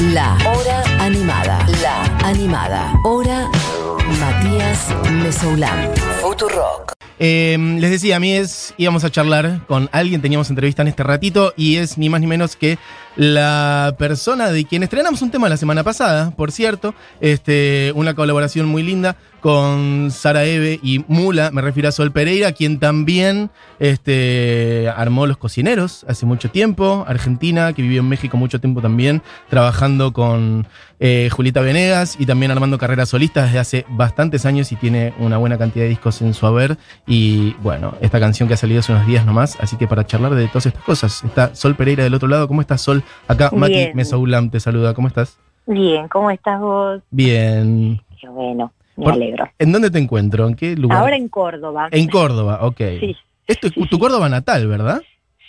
La Hora Animada. La Animada. Hora Matías Mesoulán. Futurock. Eh, les decía, a mí es, íbamos a charlar con alguien, teníamos entrevista en este ratito, y es ni más ni menos que la persona de quien estrenamos un tema la semana pasada, por cierto, este, una colaboración muy linda con Sara Eve y Mula, me refiero a Sol Pereira, quien también este, armó Los Cocineros hace mucho tiempo, Argentina, que vivió en México mucho tiempo también, trabajando con eh, Julita Venegas y también armando carreras solistas desde hace bastantes años y tiene una buena cantidad de discos en su haber. Y bueno, esta canción que ha salido hace unos días nomás, así que para charlar de todas estas cosas, está Sol Pereira del otro lado. ¿Cómo estás, Sol? Acá Mati Bien. Mesoulam te saluda. ¿Cómo estás? Bien, ¿cómo estás vos? Bien. Qué bueno, me Por- alegro. ¿En dónde te encuentro? ¿En qué lugar? Ahora en Córdoba. En Córdoba, ok. Sí, Es tu, sí, tu sí. Córdoba natal, ¿verdad?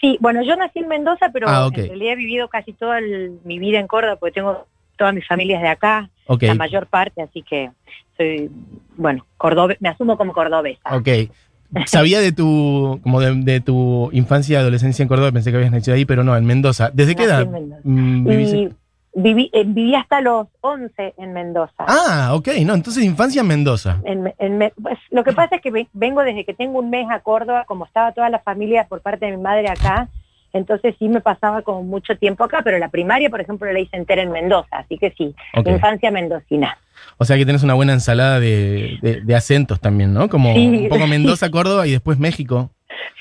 sí, bueno, yo nací en Mendoza, pero Ah, en realidad he vivido casi toda el- mi vida en Córdoba, porque tengo todas mis familias de acá, la mayor parte, así que soy, bueno, cordobe, me asumo como cordobesa. Ok. Sabía de tu, como de, de tu infancia y adolescencia en Córdoba, pensé que habías nacido ahí, pero no, en Mendoza. ¿Desde qué edad en Mendoza. mm, Y viví, eh, viví hasta los 11 en Mendoza. Ah, ok, no, entonces infancia en Mendoza. En- en pues, lo que pasa es que ve- vengo desde que tengo un mes a Córdoba, como estaba toda la familia por parte de mi madre acá, entonces sí me pasaba como mucho tiempo acá, pero la primaria, por ejemplo, la hice entera en Mendoza, así que sí, infancia mendocina. O sea que tenés una buena ensalada de, de- de acentos también, ¿no? Como Sí. un poco Mendoza, Córdoba y después México.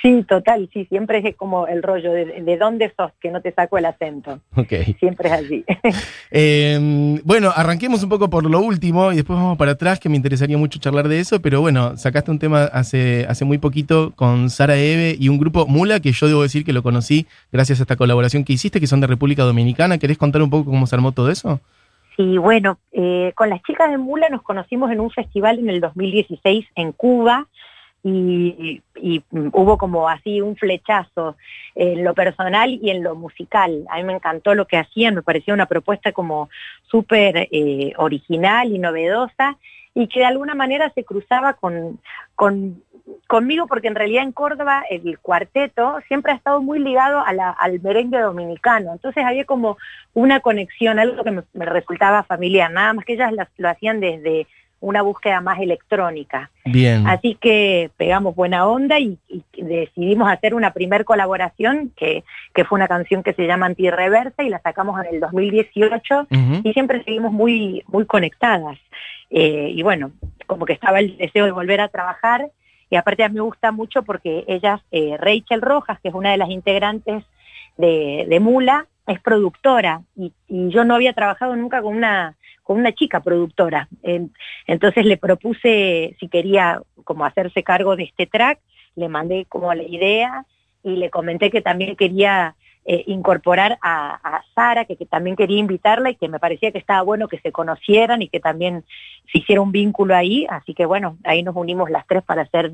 Sí, total, sí, siempre es como el rollo de, de dónde sos, que no te saco el acento, Ok. siempre es así. Eh, bueno, arranquemos un poco por lo último y después vamos para atrás, que me interesaría mucho charlar de eso, pero bueno, sacaste un tema hace, hace muy poquito con Sara Eve y un grupo Mula, que yo debo decir que lo conocí gracias a esta colaboración que hiciste, que son de República Dominicana. ¿Querés contar un poco cómo se armó todo eso? Sí, bueno, eh, con las chicas de Mula nos conocimos en un festival en el 2016 en Cuba y, y, hubo como así un flechazo en lo personal y en lo musical. A mí me encantó lo que hacían, me parecía una propuesta como súper eh, original y novedosa y que de alguna manera se cruzaba con, con conmigo porque en realidad en Córdoba el cuarteto siempre ha estado muy ligado a la- al merengue dominicano. Entonces había como una conexión, algo que me, me resultaba familiar, nada más que ellas las- lo hacían desde una búsqueda más electrónica. Bien. Así que pegamos buena onda y, y decidimos hacer una primer colaboración que, que fue una canción que se llama Antirreversa y la sacamos en el 2018 Ujú. y siempre seguimos muy, muy conectadas. Eh, y bueno, como que estaba el deseo de volver a trabajar y aparte a mí me gusta mucho porque ellas, eh, Rachel Rojas, que es una de las integrantes de, de Mula, es productora y, y yo no había trabajado nunca con una con una chica productora. En- entonces le propuse si quería como hacerse cargo de este track, le mandé como la idea y le comenté que también quería eh, incorporar a, Sara, que, también quería invitarla y que me parecía que estaba bueno que se conocieran y que también se hiciera un vínculo ahí, así que bueno, ahí nos unimos las tres para hacer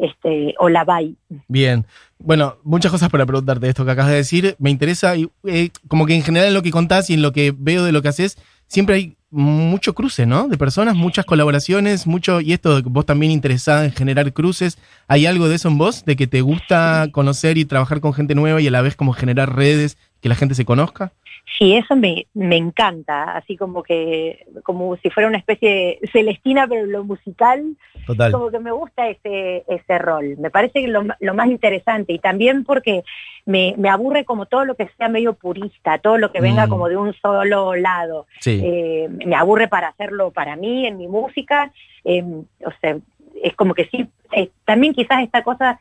este Hola Bye. Bien. Bueno, muchas cosas para preguntarte esto que acabas de decir. Me interesa, eh, como que en general en lo que contás y en lo que veo de lo que haces, siempre hay mucho cruce, ¿no? De personas, muchas colaboraciones, mucho, y esto vos también interesada en generar cruces. ¿Hay algo de eso en vos? ¿De que te gusta conocer y trabajar con gente nueva y a la vez como generar redes, que la gente se conozca? Sí, eso me, me encanta, así como que, como si fuera una especie de Celestina, pero lo musical, Total. como que me gusta ese, ese rol. Me parece que lo, lo más interesante y también porque me, me aburre como todo lo que sea medio purista, todo lo que venga Mm. como de un solo lado. Sí. Eh, me aburre para hacerlo para mí, en mi música. eh, o sea, es como que sí, eh, también quizás esta cosa,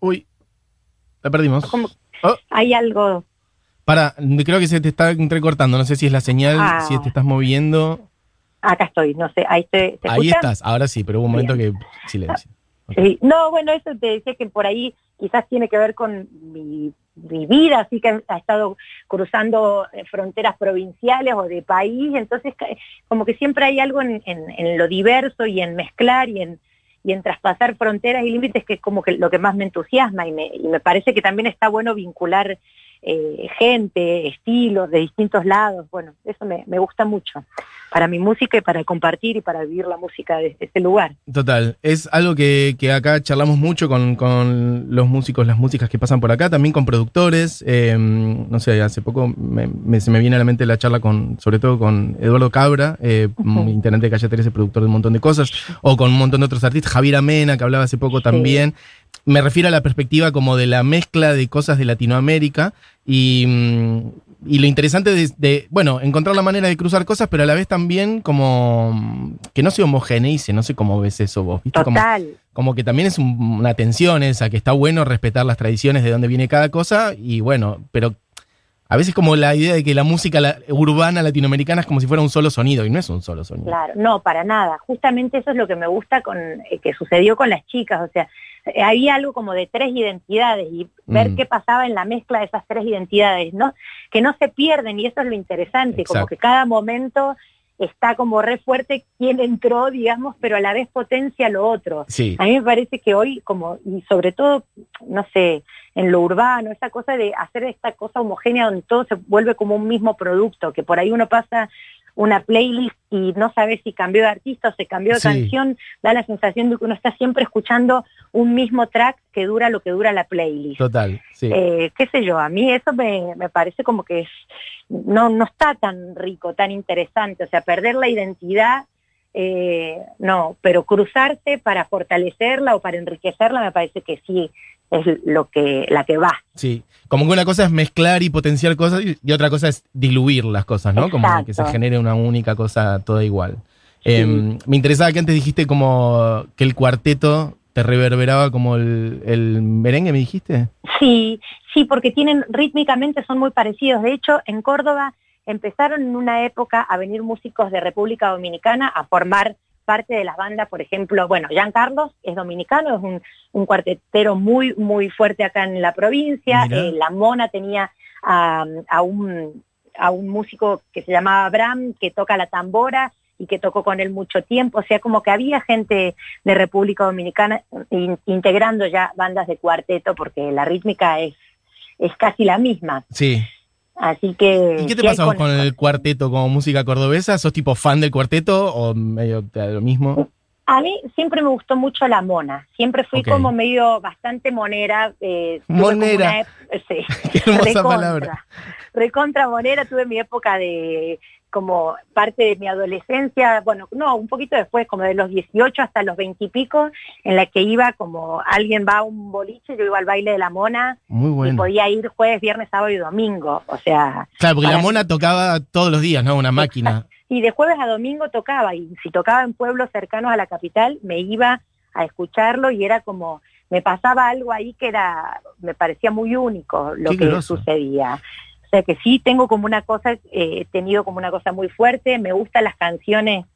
Uy, la perdimos. como Oh. hay algo, Para, creo que se te está entrecortando. No sé si es la señal, Ah. si te estás moviendo. acá estoy, no sé, ahí ¿se Ahí escucha? estás, ahora sí, pero hubo un momento que silencio. Sí, no, bueno, eso te decía que por ahí quizás tiene que ver con mi, mi vida, así que ha estado cruzando eh, fronteras provinciales o de país, entonces como que siempre hay algo en, en- en lo diverso y en mezclar y en, y en traspasar fronteras y límites que es como que lo que más me entusiasma y me, y me parece que también está bueno vincular eh, gente, estilos de distintos lados. Bueno, eso me, me, gusta mucho para mi música y para compartir y para vivir la música de este lugar. Total, es algo que, que acá charlamos mucho con, con, los músicos, las músicas que pasan por acá, también con productores. Eh, no sé, hace poco me, se me viene a la mente la charla con, sobre todo con Eduardo Cabra, eh, uh -huh. intendente de Calle 13, productor de un montón de cosas, o con un montón de otros artistas, Javier Amena, que hablaba hace poco también. Me refiero a la perspectiva como de la mezcla de cosas de Latinoamérica y, y lo interesante de, de, bueno, encontrar la manera de cruzar cosas, pero a la vez también como que no se homogeneice, no sé cómo ves eso vos, ¿viste? Total. Como, como que también es un, una tensión esa, que está bueno respetar las tradiciones de dónde viene cada cosa y bueno, pero a veces como la idea de que la música la, urbana latinoamericana es como si fuera un solo sonido y no es un solo sonido. Claro, no, para nada. Justamente eso es lo que me gusta con eh, que sucedió con las chicas, o sea, eh, había algo como de tres identidades y ver mm. qué pasaba en la mezcla de esas tres identidades, ¿no? Que no se pierden y eso es lo interesante, Exacto. como que cada momento está como re fuerte quién entró, digamos, pero a la vez potencia lo otro. Sí. A mí me parece que hoy, como, y sobre todo, no sé, en lo urbano, esa cosa de hacer esta cosa homogénea donde todo se vuelve como un mismo producto, que por ahí uno pasa una playlist y no sabe si cambió de artista o se cambió de sí. canción, da la sensación de que uno está siempre escuchando un mismo track que dura lo que dura la playlist. Total, sí. Eh, qué sé yo, a mí eso me, me parece como que es, no, no está tan rico, tan interesante, o sea, perder la identidad eh, no, pero cruzarse para fortalecerla o para enriquecerla me parece que sí es lo que la que va. Sí, como que una cosa es mezclar y potenciar cosas y otra cosa es diluir las cosas, ¿no? Exacto. Como que se genere una única cosa toda igual. Sí. Eh, me interesaba que antes dijiste como que el cuarteto te reverberaba como el, el, merengue, ¿me dijiste? Sí, sí, porque tienen rítmicamente son muy parecidos. De hecho, en Córdoba empezaron en una época a venir músicos de República Dominicana a formar parte de las bandas, por ejemplo, bueno, Jean Carlos es dominicano, es un, un cuartetero muy, muy fuerte acá en la provincia, eh, La Mona tenía a, a, un, a un músico que se llamaba Abraham, que toca la tambora y que tocó con él mucho tiempo, o sea, como que había gente de República Dominicana in, integrando ya bandas de cuarteto, porque la rítmica es, es casi la misma. Sí. Así que. ¿Y qué te pasa con, con el cuarteto como música cordobesa? ¿Sos tipo fan del cuarteto o medio de lo mismo? A mí siempre me gustó mucho la mona. Siempre fui okay. como medio bastante monera. Eh, monera. Una, sí, Qué hermosa recontra, palabra. Recontra monera. Tuve mi época de como parte de mi adolescencia, bueno, no, un poquito después, como de los 18 hasta los 20 y pico, en la que iba como alguien va a un boliche, yo iba al baile de la mona Muy bueno. y podía ir jueves, viernes, sábado y domingo, o sea... Claro, porque la mona tocaba todos los días, ¿no? Una máquina. Y de jueves a domingo tocaba, y si tocaba en pueblos cercanos a la capital, me iba a escucharlo y era como me pasaba algo ahí que era, me parecía muy único lo Qué que groso. sucedía. O sea que sí tengo como una cosa, eh, he tenido como una cosa muy fuerte, me gustan las canciones,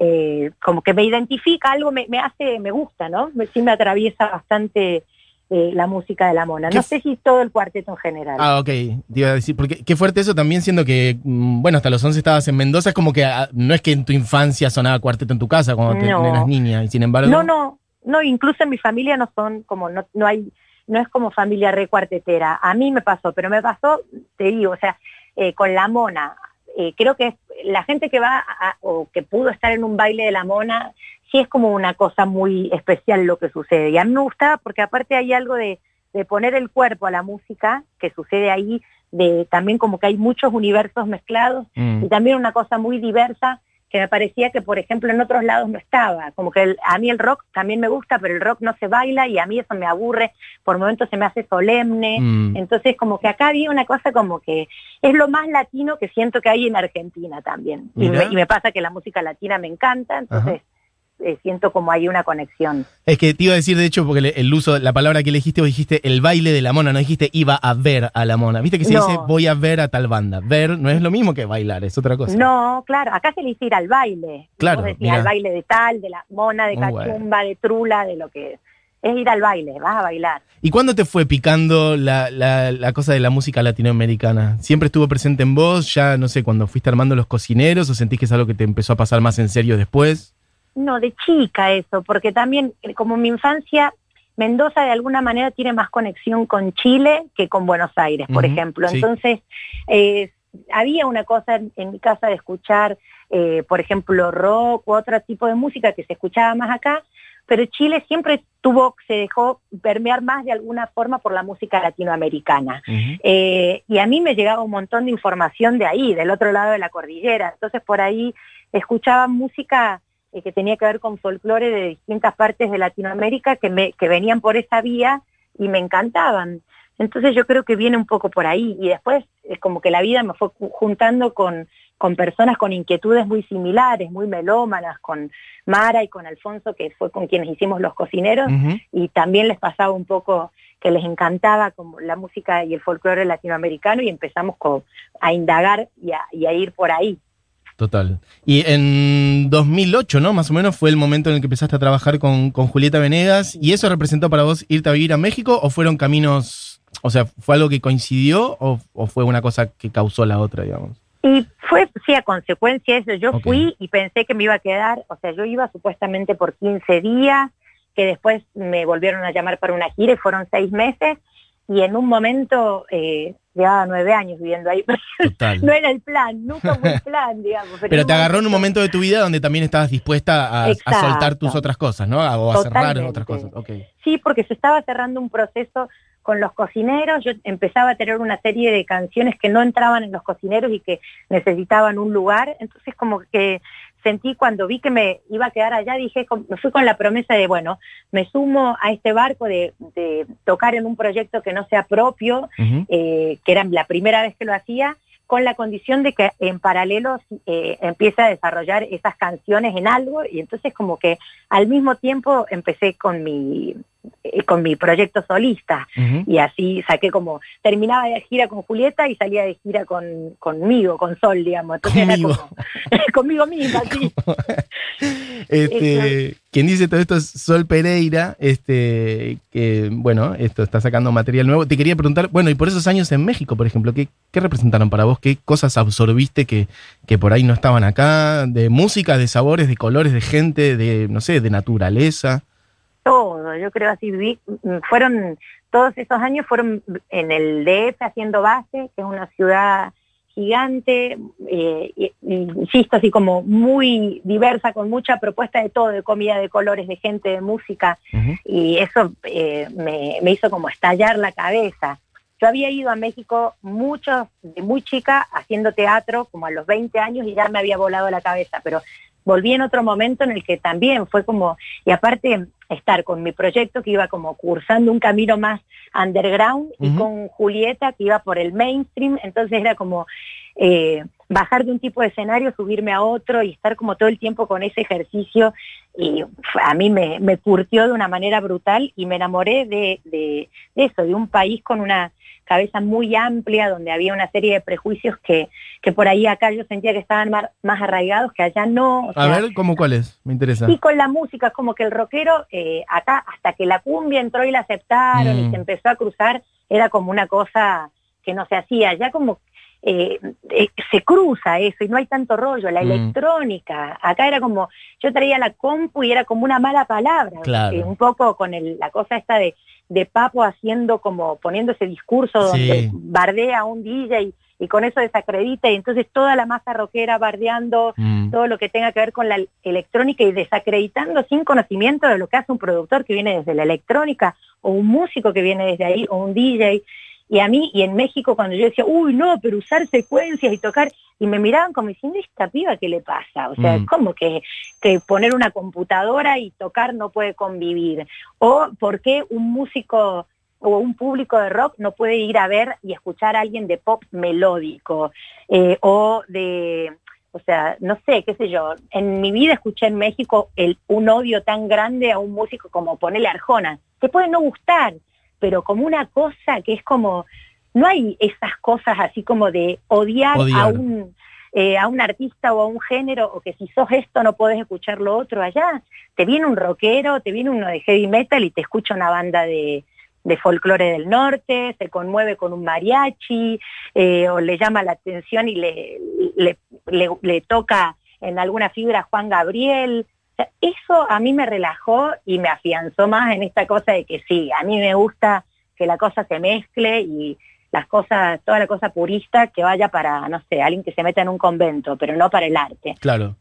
eh, como que me identifica algo, me, me, hace, me gusta, ¿no? Sí me atraviesa bastante eh, la música de la mona. No sé si todo el cuarteto en general. Ah, ok. Te iba a decir, porque qué fuerte eso también siendo que, mm, bueno, hasta los 11 estabas en Mendoza, es como que ah, no es que en tu infancia sonaba cuarteto en tu casa cuando te, No. eras niña, y sin embargo... No, no, no, incluso en mi familia no son como, no, no hay, no es como familia recuartetera. A mí me pasó, pero me pasó, te digo, o sea, eh, con la mona. Eh, creo que es- la gente que va a- o que pudo estar en un baile de la mona, sí es como una cosa muy especial lo que sucede. Y a mí me gustaba porque aparte hay algo de, de poner el cuerpo a la música que sucede ahí, de también como que hay muchos universos mezclados Mm. y también una cosa muy diversa que me parecía que, por ejemplo, en otros lados no estaba. Como que el- a mí el rock también me gusta, pero el rock no se baila y a mí eso me aburre, por momentos se me hace solemne. Mm. Entonces, como que acá había una cosa como que es lo más latino que siento que hay en Argentina también. Y me, y me pasa que la música latina me encanta, entonces eh, siento como hay una conexión. Es que te iba a decir, de hecho, porque le- el uso, la palabra que elegiste, vos dijiste el baile de la mona, no dijiste iba a ver a la mona. Viste que se No. dice voy a ver a tal banda. Ver no es lo mismo que bailar, es otra cosa. No, claro, acá se le dice ir al baile. Claro, Vos decís mirá. al baile de tal, de la mona, de cachumba, de trula, de lo que es ir al baile, vas a bailar. ¿Y cuándo te fue picando la, la- la cosa de la música latinoamericana? ¿Siempre estuvo presente en vos? Ya, no sé, cuando fuiste armando los cocineros o sentís que es algo que te empezó a pasar más en serio después? No, de chica eso, porque también eh, como mi infancia Mendoza de alguna manera tiene más conexión con Chile que con Buenos Aires, por ejemplo. sí. Entonces, eh, había una cosa en, en mi casa de escuchar, eh, por ejemplo, rock u otro tipo de música que se escuchaba más acá, pero Chile siempre tuvo, se dejó permear más de alguna forma por la música latinoamericana. Eh, y a mí me llegaba un montón de información de ahí, del otro lado de la cordillera. Entonces por ahí escuchaba música eh, que tenía que ver con folclore de distintas partes de Latinoamérica que, me, que venían por esa vía y me encantaban. Entonces yo creo que viene un poco por ahí. Y después es como que la vida me fue ju- juntando con, con personas con inquietudes muy similares, muy melómanas, con Mara y con Alfonso, que fue con quienes hicimos los cocineros y también les pasaba un poco que les encantaba como la música y el folclore latinoamericano y empezamos co- a indagar y a, y a ir por ahí. Total. Y en 2008, ¿no? Más o menos fue el momento en el que empezaste a trabajar con, con Julieta Venegas. ¿Y eso representó para vos irte a vivir a México o fueron caminos, o sea, fue algo que coincidió o, o fue una cosa que causó la otra, digamos? Y fue, sí, a consecuencia de eso, yo fui y pensé que me iba a quedar, o sea, yo iba supuestamente por 15 días, que después me volvieron a llamar para una gira y fueron seis meses, y en un momento eh, llevaba nueve años viviendo ahí, Total. no era el plan, nunca fue el plan, digamos. Pero te agarró en un momento de tu vida donde también estabas dispuesta a, soltar tus otras cosas, ¿no? O a cerrar otras cosas. Sí, porque se estaba cerrando un proceso con los cocineros, yo empezaba a tener una serie de canciones que no entraban en los cocineros y que necesitaban un lugar, entonces como que sentí cuando vi que me iba a quedar allá, dije, me fui con la promesa de, bueno, me sumo a este barco de, de tocar en un proyecto que no sea propio, eh, que era la primera vez que lo hacía, con la condición de que en paralelo eh, empiece a desarrollar esas canciones en algo. Y entonces como que al mismo tiempo empecé con mi con mi proyecto solista y así saqué como terminaba de gira con Julieta y salía de gira con conmigo con Sol digamos entonces era Conmigo. como- conmigo misma sí Este, quien dice todo esto es Sol Pereira, este, que, bueno, esto está sacando material nuevo. Te quería preguntar, bueno, y por esos años en México, por ejemplo, ¿qué, qué representaron para vos? ¿Qué cosas absorbiste que, que por ahí no estaban acá? De música, de sabores, de colores, de gente, de, no sé, de naturaleza. Todo, yo creo así, viví, mm, fueron, todos esos años fueron en el DF haciendo base, que es una ciudad gigante, eh, insisto, así como muy diversa, con mucha propuesta de todo, de comida, de colores, de gente, de música, y eso eh, me, me hizo como estallar la cabeza. Yo había ido a México mucho, de muy chica, haciendo teatro, como a los 20 años, y ya me había volado la cabeza, pero volví en otro momento en el que también fue como, y aparte estar con mi proyecto que iba como cursando un camino más underground y con Julieta que iba por el mainstream, entonces era como eh, bajar de un tipo de escenario, subirme a otro y estar como todo el tiempo con ese ejercicio. Y a mí me, me curtió de una manera brutal y me enamoré de, de- de eso, de un país con una cabeza muy amplia, donde había una serie de prejuicios que, que por ahí acá yo sentía que estaban mar- más arraigados, que allá no. o A sea, ver, ¿cómo cuál es? Me interesa. y con la música, es como que el rockero, eh, acá, hasta que la cumbia entró y la aceptaron Mm. y se empezó a cruzar, era como una cosa que no se hacía. Ya como eh, eh, se cruza eso y no hay tanto rollo. La Mm. electrónica, acá era como, yo traía la compu y era como una mala palabra. Claro. un poco con el- la cosa esta de, de Papo haciendo como, poniendo ese discurso donde Sí. bardea a un DJ y, y con eso desacredita y entonces toda la masa rockera bardeando Mm. todo lo que tenga que ver con la electrónica y desacreditando sin conocimiento de lo que hace un productor que viene desde la electrónica o un músico que viene desde ahí o un DJ. Y a mí, y en México, cuando yo decía, uy, no, pero usar secuencias y tocar, y me miraban como diciendo, ¿esta piba qué le pasa? O sea, Mm. ¿cómo que, que poner una computadora y tocar no puede convivir? O ¿por qué un músico o un público de rock no puede ir a ver y escuchar a alguien de pop melódico? Eh, o de o sea, no sé, qué sé yo, en mi vida escuché en México el, un odio tan grande a un músico como ponerle Arjona. Te puede no gustar, pero como una cosa que es como, no hay esas cosas así como de odiar, a un eh, a un artista o a un género, o que si sos esto no podés escuchar lo otro allá. Te viene un rockero, te viene uno de heavy metal y te escucha una banda de, de folclore del norte, se conmueve con un mariachi, eh, o le llama la atención y le, le, le- le toca en alguna fibra a Juan Gabriel. O sea, eso a mí me relajó y me afianzó más en esta cosa de que sí, a mí me gusta que la cosa se mezcle y las cosas, toda la cosa purista que vaya para, no sé, alguien que se meta en un convento, pero no para el arte. Claro.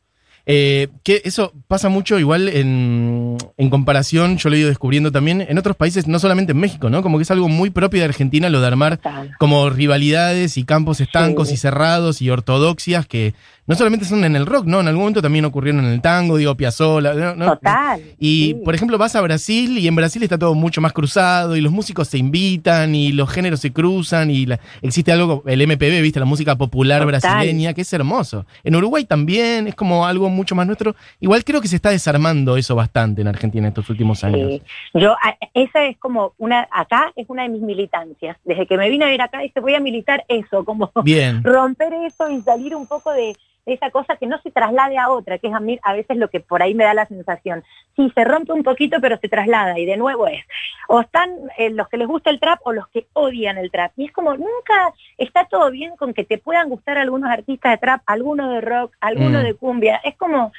Eh, que eso pasa mucho igual en, en, comparación, yo lo he ido descubriendo también en otros países, no solamente en México, ¿no? Como que es algo muy propio de Argentina lo de armar como rivalidades y campos estancos Sí. y cerrados y ortodoxias que no solamente son en el rock, ¿no? En algún momento también ocurrieron en el tango, digo, Piazzolla, ¿no? ¿no? Total. Y, sí. por ejemplo, vas a Brasil y en Brasil está todo mucho más cruzado y los músicos se invitan y los géneros se cruzan y la- existe algo, el MPB, ¿viste? La música popular Total. brasileña, que es hermoso. En Uruguay también es como algo mucho más nuestro. Igual creo que se está desarmando eso bastante en Argentina estos últimos años. Sí. Yo, esa es como una, acá es una de mis militancias. Desde que me vine a ver acá, dije, voy a militar eso, como Bien. romper eso y salir un poco de esa cosa que no se traslade a otra, que es a mí a veces lo que por ahí me da la sensación. Sí, se rompe un poquito, pero se traslada y de nuevo es, o están eh, los que les gusta el trap o los que odian el trap. Y es como, nunca está todo bien con que te puedan gustar algunos artistas de trap, algunos de rock, algunos Mm. de cumbia. Es como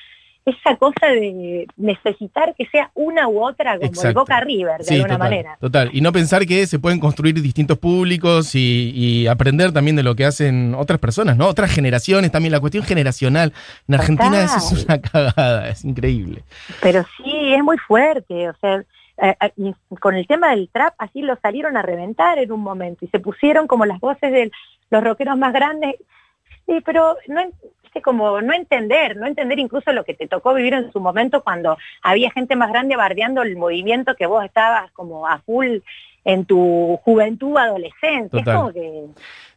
esa cosa de necesitar que sea una u otra, como el Exacto. Boca River, de Sí, alguna total, manera. total. Y no pensar que se pueden construir distintos públicos y, y aprender también de lo que hacen otras personas, ¿no? Otras generaciones también. La cuestión generacional. En Argentina eso es una cagada, es increíble. Pero sí, es muy fuerte, o sea, eh, eh, con el tema del trap, así lo salieron a reventar en un momento y se pusieron como las voces de los rockeros más grandes. Sí, pero no, como no entender, no entender incluso lo que te tocó vivir en su momento cuando había gente más grande bardeando el movimiento que vos estabas como a full en tu juventud adolescente. Total. Es como que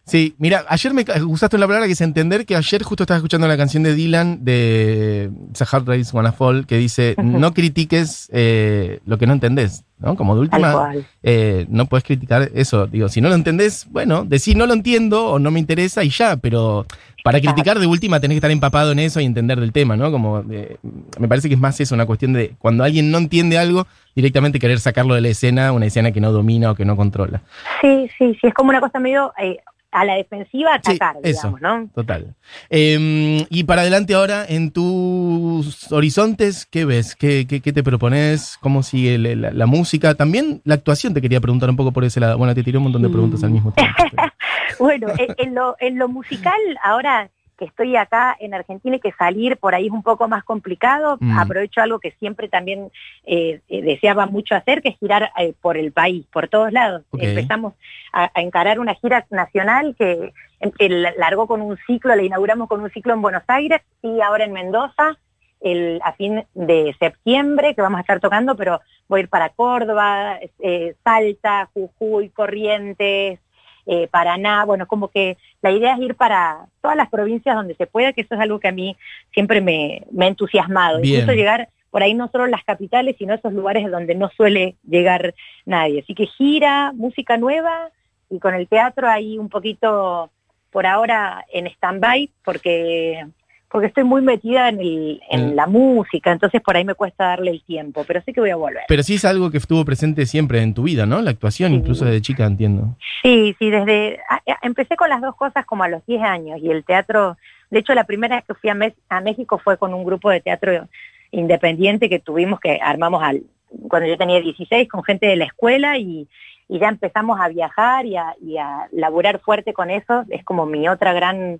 Sí, mira, ayer me usaste una palabra que es entender que ayer justo estaba escuchando la canción de Dylan de Hard Race Wanna Fall que dice, no critiques eh, lo que no entendés, ¿no? Como de última, eh, no puedes criticar eso. Digo, si no lo entendés, bueno, decir no lo entiendo o no me interesa y ya, pero para criticar de última tenés que estar empapado en eso y entender del tema, ¿no? Como eh, me parece que es más eso, una cuestión de cuando alguien no entiende algo, directamente querer sacarlo de la escena, una escena que no domina o que no controla. Sí, sí, sí, es como una cosa medio eh, a la defensiva Sí, atacar, eso. digamos, ¿no? Total. Eh, y para adelante ahora, en tus horizontes, ¿qué ves? ¿Qué, qué, qué te propones? ¿Cómo sigue la, la- la música? También la actuación te quería preguntar un poco por ese lado. Bueno, te tiré un montón de preguntas al mismo tiempo. Bueno, en, en lo, en lo musical, ahora que estoy acá en Argentina y que salir por ahí es un poco más complicado, Mm. aprovecho algo que siempre también eh, eh, deseaba mucho hacer, que es girar eh, por el país, por todos lados. Empezamos a, a encarar una gira nacional que, que largó con un ciclo, la inauguramos con un ciclo en Buenos Aires y ahora en Mendoza. El, a fin de septiembre que vamos a estar tocando, pero voy a ir para Córdoba, eh, Salta, Jujuy, Corrientes, eh, Paraná, bueno, como que la idea es ir para todas las provincias donde se pueda, que eso es algo que a mí siempre me, me ha entusiasmado, Bien. incluso llegar por ahí no solo las capitales, sino esos lugares donde no suele llegar nadie. Así que gira, música nueva y con el teatro ahí un poquito por ahora en stand-by porque porque estoy muy metida en, el, en Mm. la música, entonces por ahí me cuesta darle el tiempo, pero sí que voy a volver. Pero sí es algo que estuvo presente siempre en tu vida, ¿no? La actuación, Sí. incluso desde chica, entiendo. Sí, sí, desde a- a- empecé con las dos cosas como a los 10 años y el teatro, de hecho la primera vez que fui a, Mes- a México fue con un grupo de teatro independiente que tuvimos que armamos al cuando yo tenía 16 con gente de la escuela y, y ya empezamos a viajar y a, y a laburar fuerte con eso, es como mi otra gran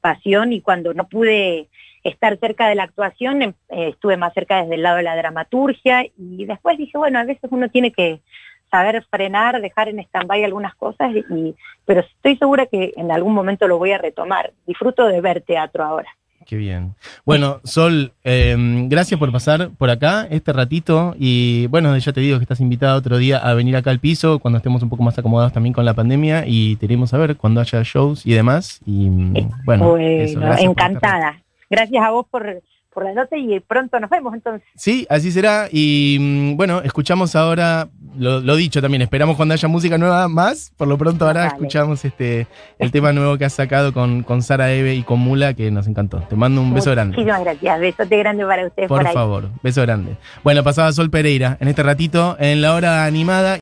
pasión y cuando no pude estar cerca de la actuación, em- eh, estuve más cerca desde el lado de la dramaturgia y después dije, bueno, a veces uno tiene que saber frenar, dejar en stand-by algunas cosas, y, pero estoy segura que en algún momento lo voy a retomar. Disfruto de ver teatro ahora. Qué bien. Bueno, Sol, eh, gracias por pasar por acá este ratito y bueno, ya te digo que estás invitada otro día a venir acá al piso cuando estemos un poco más acomodados también con la pandemia y te iremos a ver cuando haya shows y demás. Y mm, bueno, Bueno, eso, gracias encantada. Gracias a vos por, por la nota y pronto nos vemos entonces. Sí, así será. Y mm, bueno, escuchamos ahora, lo, lo dicho también, esperamos cuando haya música nueva más. Por lo pronto ahora Dale. escuchamos este el tema nuevo que has sacado con, con Sara Eve y con Mula, que nos encantó. Te mando un beso grande. Muchísimas gracias. Besote grande para ustedes por, Por ahí. favor, beso grande. Bueno, pasaba Sol Pereira en este ratito en la hora animada.